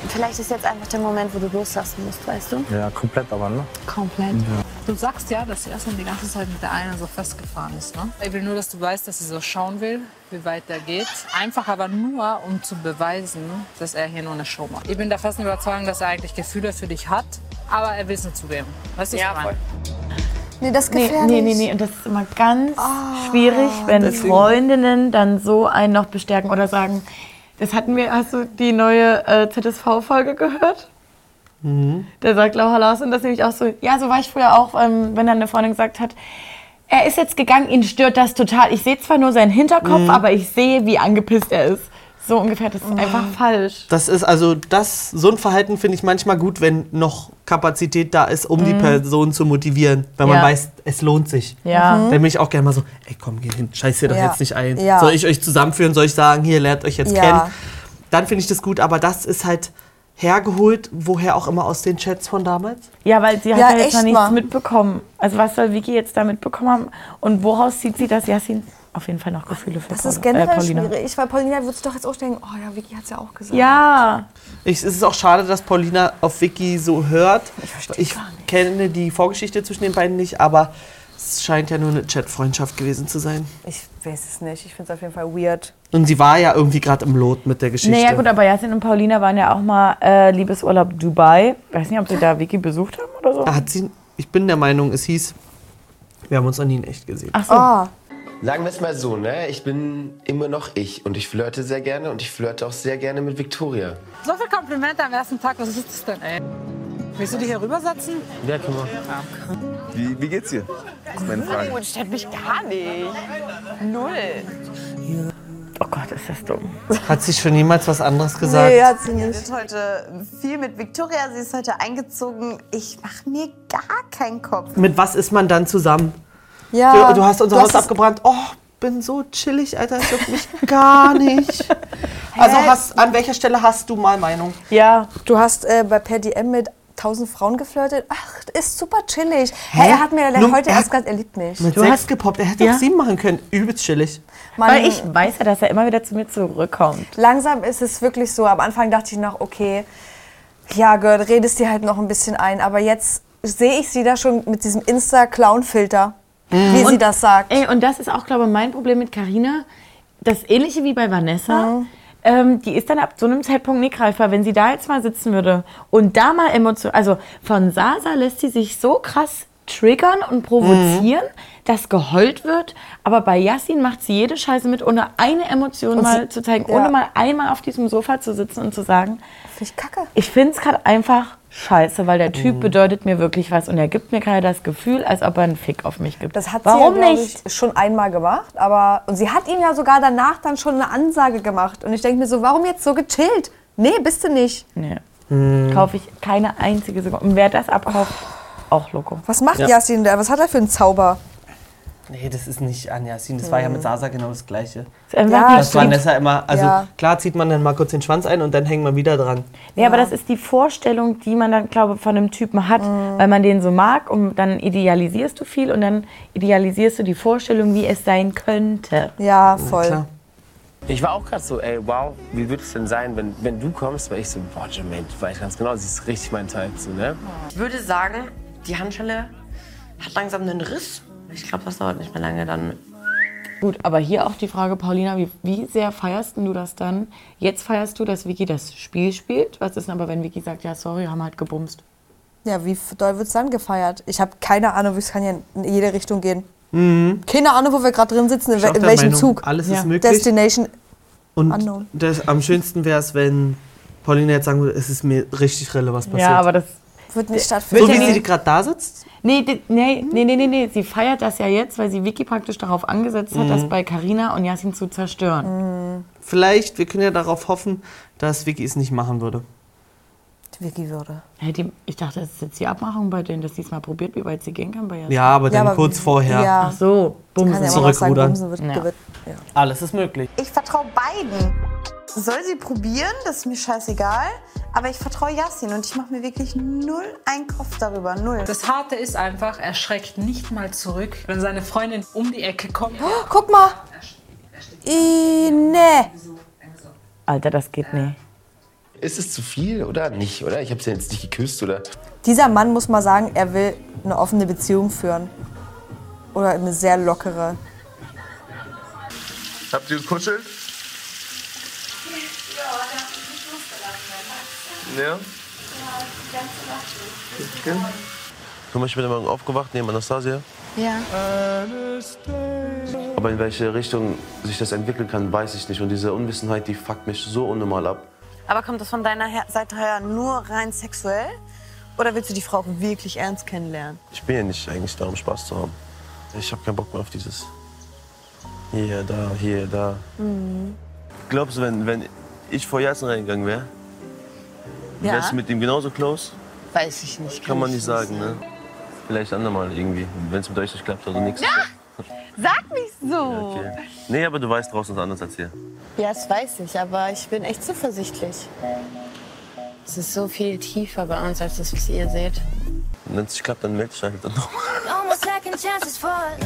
Vielleicht ist jetzt einfach der Moment, wo du loslassen musst, weißt du? Ja, komplett aber, ne? Komplett. Du sagst ja, dass sie erstmal die ganze Zeit mit der einen so festgefahren ist. Ne? Ich will nur, dass du weißt, dass sie so schauen will, wie weit der geht. Einfach aber nur, um zu beweisen, dass er hier nur eine Show macht. Ich bin der festen Überzeugung, dass er eigentlich Gefühle für dich hat, aber er will es nicht zugeben. Weißt du, was Ja, ich meine? Nee, das ist Nee, gefährlich. nee, nee, nee. Und das ist immer ganz schwierig, wenn deswegen- Freundinnen dann so einen noch bestärken oder sagen, das hatten wir, hast du die neue äh, ZSV-Folge gehört? Da sagt Laura Larsen das nämlich auch so, ja, so war ich früher auch, ähm, wenn dann eine Freundin gesagt hat, er ist jetzt gegangen, ihn stört das total. Ich sehe zwar nur seinen Hinterkopf, Mhm. aber ich sehe, wie angepisst er ist. So ungefähr, das ist einfach falsch. Das ist also das, so ein Verhalten finde ich manchmal gut, wenn noch Kapazität da ist, um die Mhm. Person zu motivieren. Wenn man Ja. weiß, es lohnt sich. Ja. Mhm. Dann bin ich auch gerne mal so, ey komm, geh hin, scheiß dir doch Ja. jetzt nicht ein. Ja. Soll ich euch zusammenführen, soll ich sagen, hier, lernt euch jetzt Ja. kennen. Dann finde ich das gut, aber das ist halt hergeholt, woher auch immer aus den Chats von damals. Ja, weil sie hat Ja, ja, jetzt echt noch nichts mal. mitbekommen. Also was soll Vicky jetzt da mitbekommen haben? Und woraus zieht sie, dass Yasin auf jeden Fall noch Gefühle für Das Paul- ist generell äh, Paulina schwierig, weil Paulina würde sich doch jetzt auch denken, oh ja, Vicky hat es ja auch gesagt. Ja. Ich, es ist auch schade, dass Paulina auf Vicky so hört. Ich, kenne die Vorgeschichte zwischen den beiden nicht, aber es scheint ja nur eine Chatfreundschaft gewesen zu sein. Ich weiß es nicht. Ich finde es auf jeden Fall weird. Und sie war ja irgendwie gerade im Lot mit der Geschichte. Naja gut, aber Yasin und Paulina waren ja auch mal äh, Liebesurlaub Dubai. Weiß nicht, ob sie da Vicky besucht haben oder so. Hat sie, ich bin der Meinung, es hieß, wir haben uns noch nie in echt gesehen. Ach so. Ah. Sagen wir es mal so, ne? Ich bin immer noch ich und ich flirte sehr gerne und ich flirte auch sehr gerne mit Victoria. So viel Komplimente am ersten Tag, was ist das denn, ey? Willst du dich hier rübersetzen? Ja, können wir. Wie, wie geht's dir? Das ist meine Frage. Gut, stört mich gar nicht. Null. Oh Gott, ist das dumm. Hat sie schon jemals was anderes gesagt? Nee, hat sie Sie nicht. ist heute viel mit Victoria, sie ist heute eingezogen. Ich mache mir gar keinen Kopf. Mit was ist man dann zusammen? Ja, du, du hast unser du Haus hast abgebrannt. Oh, bin so chillig, Alter. Ich juckt mich gar nicht. Also hast, an welcher Stelle hast du mal Meinung? Ja. Du hast äh, bei per DM mit tausend Frauen geflirtet. Ach, ist super chillig. Hä? Er hat mir Nur- heute er erst gesagt, er liebt mich. Mit Du sechs hast- gepoppt. Er hätte Ja. auch sieben machen können. Übelst chillig. Mann, Weil ich weiß ja, dass er immer wieder zu mir zurückkommt. langsam ist es wirklich so. Am Anfang dachte ich noch, okay, ja, Girl, redest dir halt noch ein bisschen ein. Aber jetzt sehe ich sie da schon mit diesem Insta-Clown-Filter, wie sie Und- das sagt. Ey, und das ist auch, glaube ich, mein Problem mit Carina. Das ähnliche wie bei Vanessa. ähm, die ist dann ab so einem Zeitpunkt nicht greifbar. Wenn sie da jetzt mal sitzen würde und da mal Emotionen, also von Sasa lässt sie sich so krass triggern und provozieren, dass geheult wird, aber bei Yassin macht sie jede Scheiße mit, ohne eine Emotion Und mal sie- zu zeigen, ja. ohne mal einmal auf diesem Sofa zu sitzen und zu sagen, ich kacke. ich finde es gerade einfach scheiße, weil der Typ bedeutet mir wirklich was und er gibt mir gerade das Gefühl, als ob er einen Fick auf mich gibt. Das hat Warum sie ja, nicht? Ich, schon einmal gemacht, aber und sie hat ihm ja sogar danach dann schon eine Ansage gemacht und ich denke mir so, warum jetzt so gechillt? Nee, bist du nicht. Nee. Hm. Kaufe ich keine einzige Sekunde. Und wer das abkauft, auch Loco. Was macht Ja. Yasin da? Was hat er für einen Zauber? Nee, das ist nicht an Yasin. Das war ja mit Sasa genau das Gleiche. ist einfach Ja, Das. Vanessa immer, also Ja. klar zieht man dann mal kurz den Schwanz ein und dann hängt man wieder dran. Ja, aber das ist die Vorstellung, die man dann, glaube ich, von einem Typen hat, Mhm. weil man den so mag und dann idealisierst du viel und dann idealisierst du die Vorstellung, wie es sein könnte. Ja, voll. Ich war auch gerade so, ey, wow, wie wird es denn sein, wenn, wenn du kommst? War ich so, boah, Jermaine, du weißt ganz genau, sie ist richtig mein Type, so, ne? Ich würde sagen, die Handschelle hat langsam einen Riss. Ich glaube, das dauert nicht mehr lange dann. Gut, aber hier auch die Frage, Paulina, wie, wie sehr feierst du das dann? Jetzt feierst du, dass Vicky das Spiel spielt. Was ist denn aber, wenn Vicky sagt, ja, sorry, haben halt gebumst? Ja, wie doll wird es dann gefeiert? Ich habe keine Ahnung, es kann ja in jede Richtung gehen. Mhm. Keine Ahnung, wo wir gerade drin sitzen, in, in welchem Meinung, Zug. alles ist möglich. Destination Und unknown. das, am schönsten wäre es, wenn Pauline jetzt sagen würde, es ist mir richtig rille, was passiert. Ja, aber das wird nicht So stattfinden. wie sie gerade da sitzt? Nee, di- nee, nee, nee, nee, nee. Sie feiert das ja jetzt, weil sie Vicky praktisch darauf angesetzt hat, Mhm. das bei Carina und Yasin zu zerstören. Vielleicht, wir können ja darauf hoffen, dass Vicky es nicht machen würde. Vicky würde. Hey, die, ich dachte, das ist jetzt die Abmachung bei denen, dass sie es mal probiert, wie weit sie gehen kann bei Yasin. Ja, aber dann kurz vorher. Ja. Ach so, bumsen. ja Zurückrudern. Ja. ja. Alles ist möglich. Ich vertraue beiden. Soll sie probieren, das ist mir scheißegal. Aber ich vertraue Yasin und ich mache mir wirklich null einen Kopf darüber. Null. Das Harte ist einfach, er schreckt nicht mal zurück, wenn seine Freundin um die Ecke kommt. Oh, guck mal. I, nee. Alter, das geht nicht. Ist es zu viel oder nicht, oder? Ich habe sie jetzt nicht geküsst, oder? Dieser Mann muss mal sagen, er will eine offene Beziehung führen. Oder eine sehr lockere. Habt ihr gekuschelt? Ja? Okay. Guck mal, ich bin heute Morgen aufgewacht neben Anastasia. Ja. Aber in welche Richtung sich das entwickeln kann, weiß ich nicht. Und diese Unwissenheit, die fuckt mich so unnormal ab. Aber kommt das von deiner Her Seite her nur rein sexuell? Oder willst du die Frau auch wirklich ernst kennenlernen? Ich bin ja nicht eigentlich da, um Spaß zu haben. Ich habe keinen Bock mehr auf dieses hier, da, hier, da. Mhm. Glaubst du, wenn, wenn ich vor Jahren reingegangen wäre, Ja. wärst du mit ihm genauso close? Weiß ich nicht. Kann man nicht sagen, ne? Vielleicht andermal irgendwie, wenn es mit euch nicht klappt oder nichts. Sag nicht so. Okay. Nee, aber du weißt draußen ist anders als hier. Ja, das weiß ich, aber ich bin echt zuversichtlich. Es ist so viel tiefer bei uns, als das, was ihr seht. Wenn es nicht klappt, dann melde ich halt dann noch.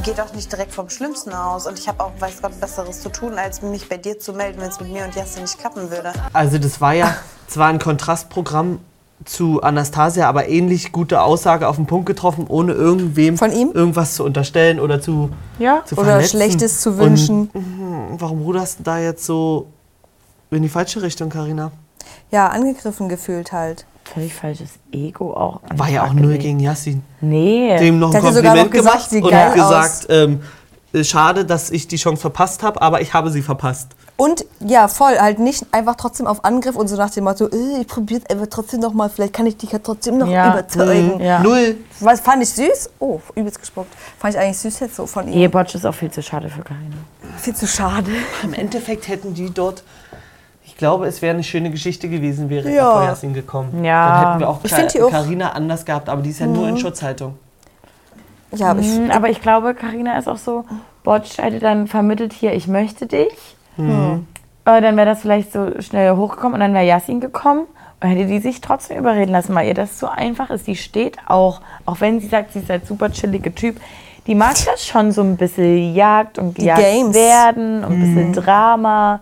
Geht doch nicht direkt vom Schlimmsten aus. Und ich habe auch, weiß Gott, Besseres zu tun, als mich bei dir zu melden, wenn es mit mir und Jasse nicht klappen würde. Also das war ja zwar ein Kontrastprogramm zu Anastasia, aber ähnlich gute Aussage auf den Punkt getroffen, ohne irgendwem Von ihm? irgendwas zu unterstellen oder zu, Ja. zu Oder. Schlechtes zu wünschen. Und, mhm, warum ruderst du da jetzt so in die falsche Richtung, Karina? Ja, angegriffen gefühlt halt. Völlig falsches Ego auch. War ja auch null gegen Yassin. Nee. Dem noch ein ja sogar Kompliment noch gesagt, gemacht und geil gesagt, ähm, äh, schade, dass ich die Chance verpasst habe, aber ich habe sie verpasst. Und ja, voll, halt nicht einfach trotzdem auf Angriff und so nach dem Motto, äh, ich probiere einfach trotzdem noch mal, vielleicht kann ich dich ja trotzdem noch Ja. überzeugen. Mhm, ja. Null. Was fand ich süß? Oh, übelst gespuckt. Fand ich eigentlich süß jetzt so von ihm. Ehebotsch ist auch viel zu schade für Carina. Viel zu schade. Im Endeffekt hätten die dort, ich glaube, es wäre eine schöne Geschichte gewesen, wäre er Ja. vor Yassin gekommen. Ja. Dann hätten wir auch, Ich Ka- find die auch- Carina anders gehabt, aber die ist ja nur in Mhm. Schutzhaltung. Ja, aber ich, Mhm, aber ich glaube, Carina ist auch so, Botsch hätte dann vermittelt hier, ich möchte dich. Mhm. Äh, dann wäre das vielleicht so schnell hochgekommen und dann wäre Yassin gekommen und hätte die sich trotzdem überreden lassen, weil ihr das so einfach ist. Die steht auch, auch wenn sie sagt, sie ist halt super chillige Typ, die mag das schon so ein bisschen Jagd und Die Games. werden und ein bisschen Mhm. Drama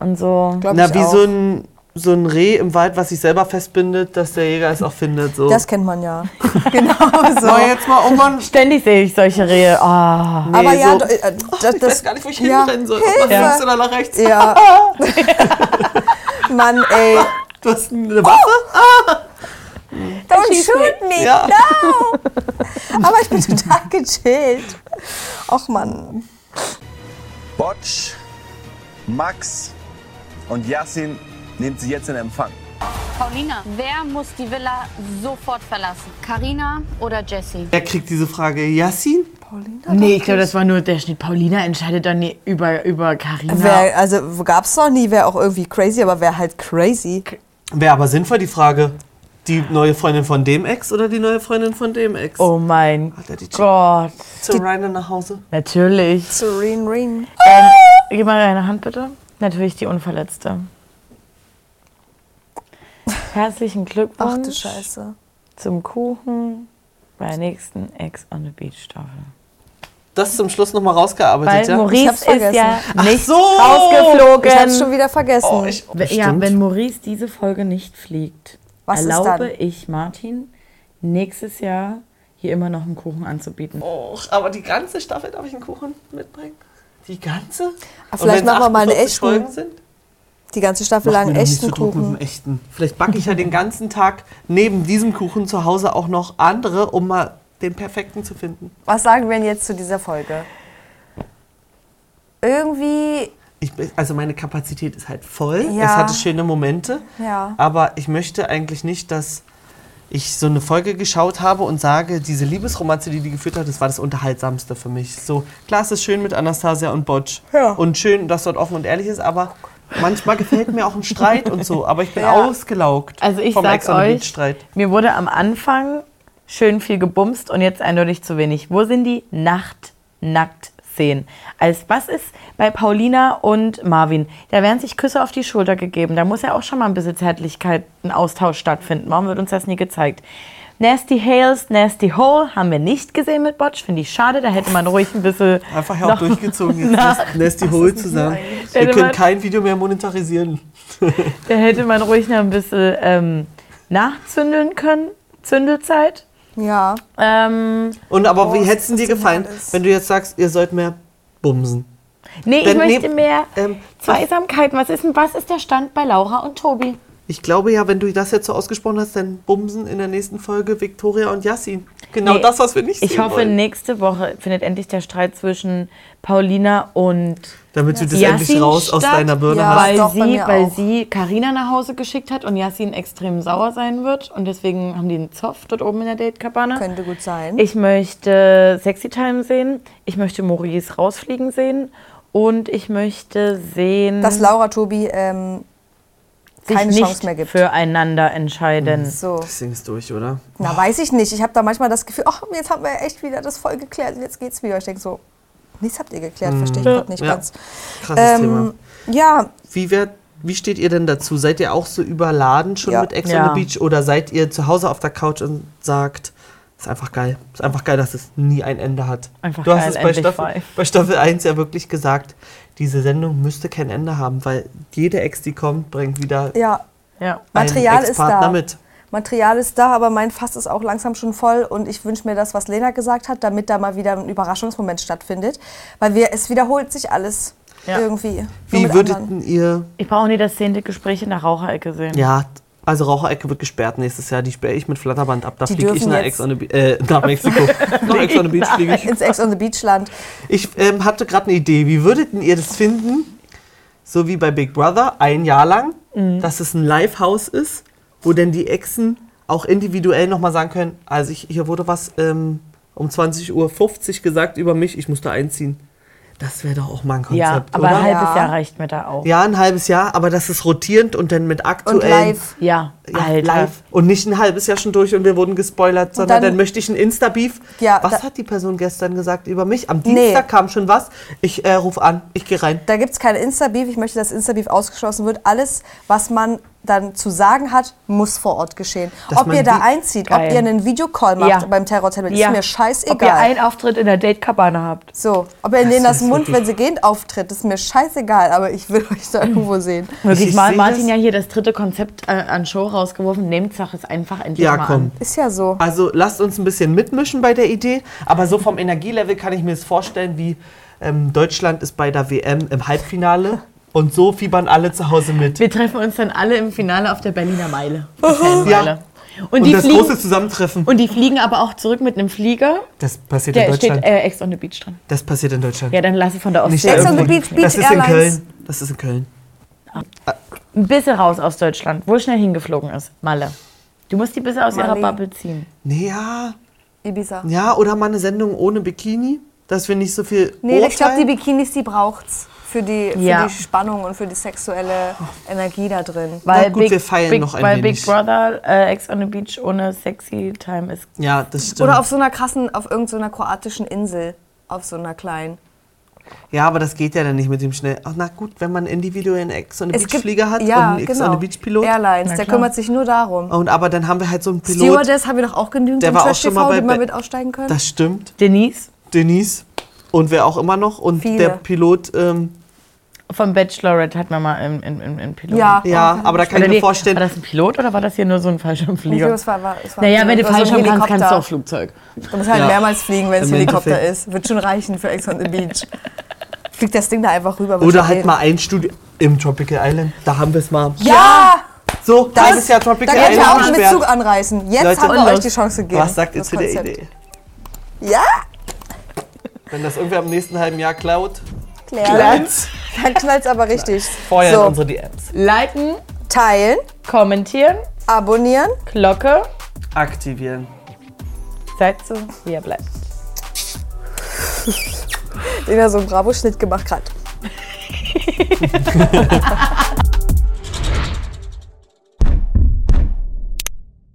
und so. glaub Na, ich wie auch. so ein so ein Reh im Wald, was sich selber festbindet, dass der Jäger es auch findet. So. Das kennt man ja. genau so. So, jetzt mal um man. Ständig sehe ich solche Rehe. Ah. Nee, Aber ja, so- äh, das, ich weiß gar nicht, wo ich ja, hinrennen soll. Ob nach Hilfe. links oder nach rechts. Ja. Mann, ey. Du hast eine Waffe? Don't shoot me, Ja. no! Aber ich bin total gechillt. Och Mann. Botsch, Max und Yassin nehmt sie jetzt in Empfang. Paulina, wer muss die Villa sofort verlassen? Karina oder Jessie? Wer kriegt diese Frage? Yassin? Nee, ich glaube, das war nur der Schnitt. Paulina entscheidet dann nie über, über Carina. Wer, also gab es noch nie, wer auch irgendwie crazy, aber wer halt crazy. Wäre aber sinnvoll die Frage. Die neue Freundin von dem Ex oder die neue Freundin von dem Ex? Oh mein die Gott. Zu Ryan nach Hause. Natürlich. Serene Ring. Ähm, gib mal deine Hand bitte. Natürlich die Unverletzte. Herzlichen Glückwunsch. Ach du Scheiße. Zum Kuchen bei der nächsten Ex on the Beach Staffel. Das zum Schluss nochmal rausgearbeitet, Weil ja? Maurice Ich hab's ist vergessen. ja Ach nicht so. rausgeflogen. Ich hab's schon wieder vergessen. Oh, ich- We- ja, wenn Maurice diese Folge nicht fliegt, Was ist erlaube ich Martin nächstes Jahr hier immer noch einen Kuchen anzubieten. Och, aber die ganze Staffel darf ich einen Kuchen mitbringen? Die ganze? Aber vielleicht Und wenn's machen wir mal eine 48 echten. Folgen sind? Die ganze Staffel Mach lang echten Kuchen. echten. Vielleicht backe ich ja den ganzen Tag neben diesem Kuchen zu Hause auch noch andere, um mal den perfekten zu finden. Was sagen wir denn jetzt zu dieser Folge? Irgendwie, Ich, also meine Kapazität ist halt voll. Ja. Es hatte schöne Momente. ja. Aber ich möchte eigentlich nicht, dass ich so eine Folge geschaut habe und sage, diese Liebesromanze, die die geführt hat, das war das Unterhaltsamste für mich. So, klar, es ist schön mit Anastasia und Botsch. Ja. Und schön, dass dort offen und ehrlich ist, aber manchmal gefällt mir auch ein Streit und so. Aber ich bin Ja. ausgelaugt Also ich vom sag euch, mir wurde am Anfang schön viel gebumst und jetzt eindeutig zu wenig. Wo sind die Nacht-Nackt-Szenen? Als was ist bei Paulina und Marvin? Da werden sich Küsse auf die Schulter gegeben. Da muss ja auch schon mal ein bisschen Zärtlichkeit, ein Austausch stattfinden. Warum wird uns das nie gezeigt? Nasty Hales, Nasty Hole haben wir nicht gesehen mit Botsch. Finde ich schade. Da hätte man ruhig ein bisschen. Einfach ja auch noch- durchgezogen, jetzt Nasty Hole zu sagen. Wir können man- kein Video mehr monetarisieren. Da hätte man ruhig noch ein bisschen ähm, nachzündeln können. Zündelzeit. Ja. Ähm, Und aber Oh, wie hätte es dir gefallen, wenn du jetzt sagst, ihr sollt mehr bumsen? nee, ich Wenn- nee, möchte mehr ähm, Zweisamkeit. Was ist, denn, was ist der Stand bei Laura und Tobi? Ich glaube ja, wenn du das jetzt so ausgesprochen hast, dann bumsen in der nächsten Folge Victoria und Yassin. Genau Nee, das, was wir nicht Ich sehen hoffe, wollen. nächste Woche findet endlich der Streit zwischen Paulina und Damit du das Yassin endlich raus aus statt, deiner Birne Ja, hast. weil doch, sie, weil auch. sie Carina nach Hause geschickt hat und Yassin extrem sauer sein wird und deswegen haben die einen Zoff dort oben in der Date-Kabane. Könnte gut sein. Ich möchte Sexy Time sehen, ich möchte Maurice rausfliegen sehen und ich möchte sehen, Dass Laura Tobi ähm, sich keine nicht Chance mehr gibt. füreinander entscheiden. So. Das Ding ist durch, oder? Na, weiß ich nicht. Ich habe da manchmal das Gefühl, ach, jetzt haben wir echt wieder das voll geklärt. Jetzt geht's wieder. Ich denke so, nichts habt ihr geklärt, verstehe ich Ja. gerade nicht Mhm. Ja. ganz. Krasses Thema. Ja, Wie, wär, wie steht ihr denn dazu? Seid ihr auch so überladen schon Ja. mit Ex Ja. on the Beach oder seid ihr zu Hause auf der Couch und sagt, ist einfach geil. Ist einfach geil, dass es nie ein Ende hat. Einfach du hast es bei Staffel, bei Staffel 1 ja wirklich gesagt, diese Sendung müsste kein Ende haben, weil jede Ex, die kommt, bringt wieder ja. Ja. Material einen ist Ex-Partner da. mit. Material ist da, aber mein Fass ist auch langsam schon voll und ich wünsche mir das, was Lena gesagt hat, damit da mal wieder ein Überraschungsmoment stattfindet. Weil wir, es wiederholt sich alles Ja. irgendwie. Wie würdet anderen. ihr, Ich brauche nie das zehnte Gespräch in der Raucherecke sehen. ja, also Raucherecke wird gesperrt nächstes Jahr, die sperre ich mit Flatterband ab. Da Die fliege ich nach, Ex on the Be äh, nach Mexiko. nach Ex on the Beach fliege ich. Ins Ex on the Beach Land. Ich ähm, hatte gerade eine Idee. Wie würdet denn ihr das finden? So wie bei Big Brother, ein Jahr lang, dass es ein Live-Haus ist, wo denn die Exen auch individuell nochmal sagen können, also ich, hier wurde was ähm, um 20.50 Uhr gesagt über mich, ich muss da einziehen. Das wäre doch auch mal ein Konzept, Ja, aber oder? ein halbes Ja. Jahr reicht mir da auch. Ja, ein halbes Jahr, aber das ist rotierend und dann mit aktuellen... Und live. Ja, Ja, Alter. live. Und nicht ein halbes Jahr schon durch und wir wurden gespoilert, sondern dann- dann, möchte ich ein Insta-Beef. Ja, was da- hat die Person gestern gesagt über mich? Am Nee. Dienstag kam schon was. Ich äh, rufe an, ich gehe rein. Da gibt es kein Insta-Beef. Ich möchte, dass Insta-Beef ausgeschlossen wird. Alles, was man dann zu sagen hat, muss vor Ort geschehen. Dass ob ihr da einzieht, Geil. ob ihr einen Videocall macht Ja. beim Terror-Tablet, Ja. ist mir scheißegal. Ob ihr einen Auftritt in der Date-Cabana habt. so, ob ihr in denen Das das Mund, wenn sie gehen, auftritt, ist mir scheißegal, aber ich will euch da irgendwo sehen. Wirklich Ich Martin das- ja hier das dritte Konzept äh, an Show rausgeworfen. Nehmt es einfach endlich Ja, mal komm. an. Ist ja so. Also lasst uns ein bisschen mitmischen bei der Idee, aber so vom Energielevel kann ich mir das vorstellen, wie ähm, Deutschland ist bei der WM im Halbfinale und so fiebern alle zu Hause mit. Wir treffen uns dann alle im Finale auf der Berliner Meile. Ja. Fanmeile. Und, Und die das fliegen, große Zusammentreffen. Und die fliegen aber auch zurück mit einem Flieger. Das passiert Der in steht Deutschland. äh, Ex on the Beach dran. das passiert in Deutschland. Ja, dann lasse von der Nicht Ostsee. Ex on the. Beach, Beach das ist in. Köln. Das ist in Köln. Ein bisschen raus aus Deutschland, wo schnell hingeflogen ist. Malle. Du musst die ein bisschen aus ihrer Mali. Bubble ziehen. Nee, ja. Ibiza. Ja, oder mal eine Sendung ohne Bikini, dass wir nicht so viel Nee, ich glaube, die. Bikinis, die braucht's. Für die, für Ja. die Spannung und für die sexuelle Energie da drin. Weil gut, Big, wir feiern Big, noch ein weil wenig. Big Brother, äh, Ex on the Beach ohne sexy Time ist. Ja, das stimmt. Oder auf so einer krassen, auf irgendeiner kroatischen Insel. Auf so einer kleinen. ja, aber das geht ja dann nicht mit dem schnell. Ach, na gut, wenn man individuell einen Ex on the Beach Flieger hat ja, und einen Ex genau. on the Beach Pilot. Airlines, Na der klar. kümmert sich nur darum. Und aber dann haben wir halt so einen Pilot. Stewardess haben wir doch auch genügend Der war auch schon mal TV, bei Be- mit aussteigen können. Das stimmt. Denise Denise. Und wer auch immer noch. Und Viele. der Pilot, ähm, vom Bachelorette hat man mal im, im, im, im Pilot. Ja. ja, aber da kann ich mir vorstellen, War das ein Pilot oder war das hier nur so ein Fallschirmflieger? Nee, es war- war- es war naja, wenn du also Fallschirm kannst, kannst du auch Flugzeug. Du musst halt Ja. mehrmals fliegen, wenn es Helikopter ist. Wird schon reichen für Ex on the Beach. Fliegt das Ding da einfach rüber. oder halt mal ein Studio im Tropical Island. Da haben wir es mal. Ja! So, Das, halbes Jahr da Tropical könnt ihr Island auch mit. Zug anreißen. Jetzt Leute, haben wir euch die Chance gegeben. Was sagt ihr zu der. Idee? Ja? Wenn das irgendwer im nächsten halben Jahr klaut, Klärt's. Dann knallt's aber richtig. vorher so. unsere DMs. Liken, Teilen, kommentieren, abonnieren. Glocke. Aktivieren. Seid so, wie ihr bleibt. Den hat so einen Bravo-Schnitt gemacht gerade.